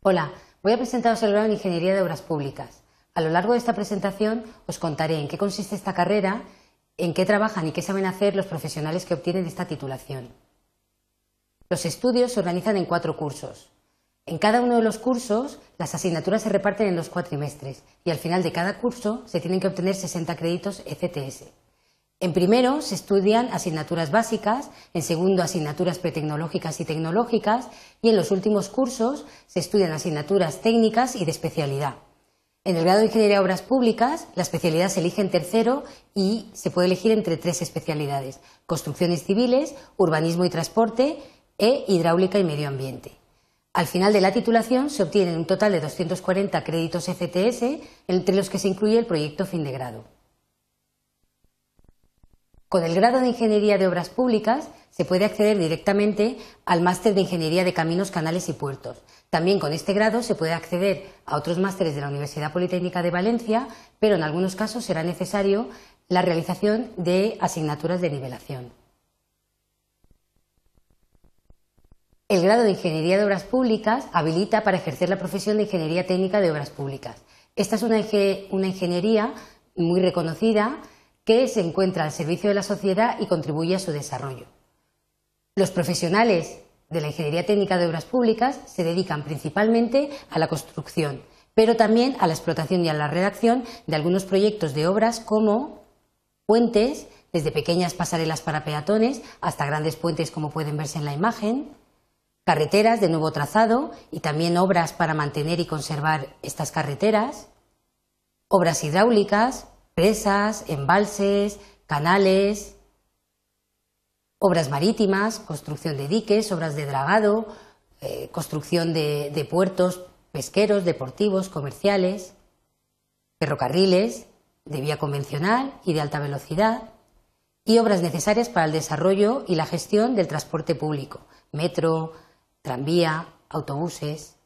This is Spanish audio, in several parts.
Hola, voy a presentaros el grado en Ingeniería de Obras Públicas. A lo largo de esta presentación os contaré en qué consiste esta carrera, en qué trabajan y qué saben hacer los profesionales que obtienen esta titulación. Los estudios se organizan en cuatro cursos. En cada uno de los cursos, las asignaturas se reparten en dos cuatrimestres y al final de cada curso se tienen que obtener 60 créditos ECTS. En primero se estudian asignaturas básicas, en segundo asignaturas pretecnológicas y tecnológicas y en los últimos cursos se estudian asignaturas técnicas y de especialidad. En el grado de Ingeniería de Obras Públicas, la especialidad se elige en tercero y se puede elegir entre tres especialidades, construcciones civiles, urbanismo y transporte e hidráulica y medio ambiente. Al final de la titulación se obtienen un total de 240 créditos ECTS, entre los que se incluye el proyecto fin de grado. Con el grado de Ingeniería de Obras Públicas se puede acceder directamente al máster de Ingeniería de Caminos, Canales y Puertos. También con este grado se puede acceder a otros másteres de la Universidad Politécnica de Valencia, pero en algunos casos será necesario la realización de asignaturas de nivelación. El grado de Ingeniería de Obras Públicas habilita para ejercer la profesión de Ingeniería Técnica de Obras Públicas. Esta es una, una ingeniería muy reconocida que se encuentra al servicio de la sociedad y contribuye a su desarrollo. Los profesionales de la Ingeniería Técnica de Obras Públicas se dedican principalmente a la construcción, pero también a la explotación y a la redacción de algunos proyectos de obras como puentes, desde pequeñas pasarelas para peatones hasta grandes puentes como pueden verse en la imagen, carreteras de nuevo trazado y también obras para mantener y conservar estas carreteras, obras hidráulicas, presas, embalses, canales, obras marítimas, construcción de diques, obras de dragado, eh, construcción de, de puertos pesqueros, deportivos, comerciales, ferrocarriles de vía convencional y de alta velocidad y obras necesarias para el desarrollo y la gestión del transporte público, metro, tranvía, autobuses,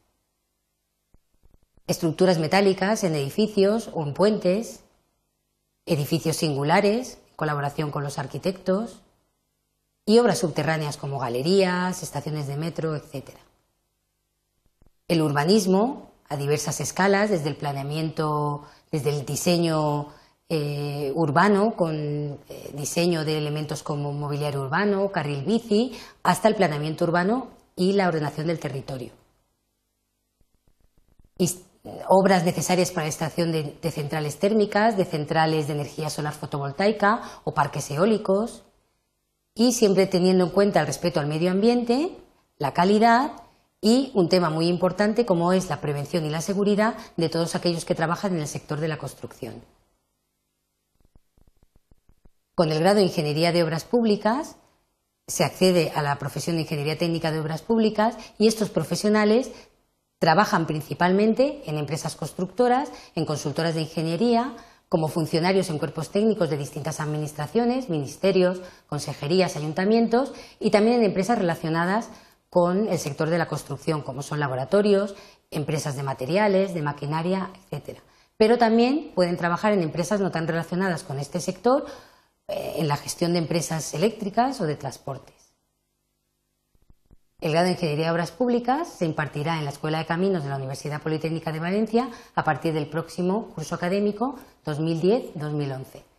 estructuras metálicas en edificios o en puentes, edificios singulares, en colaboración con los arquitectos, y obras subterráneas como galerías, estaciones de metro, etc. El urbanismo, a diversas escalas, desde el planeamiento, desde el diseño eh, urbano, con eh, diseño de elementos como mobiliario urbano, carril bici, hasta el planeamiento urbano y la ordenación del territorio obras necesarias para la estación de, centrales térmicas, de centrales de energía solar fotovoltaica o parques eólicos, y siempre teniendo en cuenta el respeto al medio ambiente, la calidad y un tema muy importante como es la prevención y la seguridad de todos aquellos que trabajan en el sector de la construcción. Con el grado de Ingeniería de Obras Públicas se accede a la profesión de Ingeniería Técnica de Obras Públicas y estos profesionales Trabajan principalmente en empresas constructoras, en consultoras de ingeniería, como funcionarios en cuerpos técnicos de distintas administraciones, ministerios, consejerías, ayuntamientos y también en empresas relacionadas con el sector de la construcción, como son laboratorios, empresas de materiales, de maquinaria, etc. Pero también pueden trabajar en empresas no tan relacionadas con este sector, eh, en la gestión de empresas eléctricas o de transportes. El grado de Ingeniería de Obras Públicas se impartirá en la Escuela de Caminos de la Universidad Politécnica de Valencia a partir del próximo curso académico 2010-2011.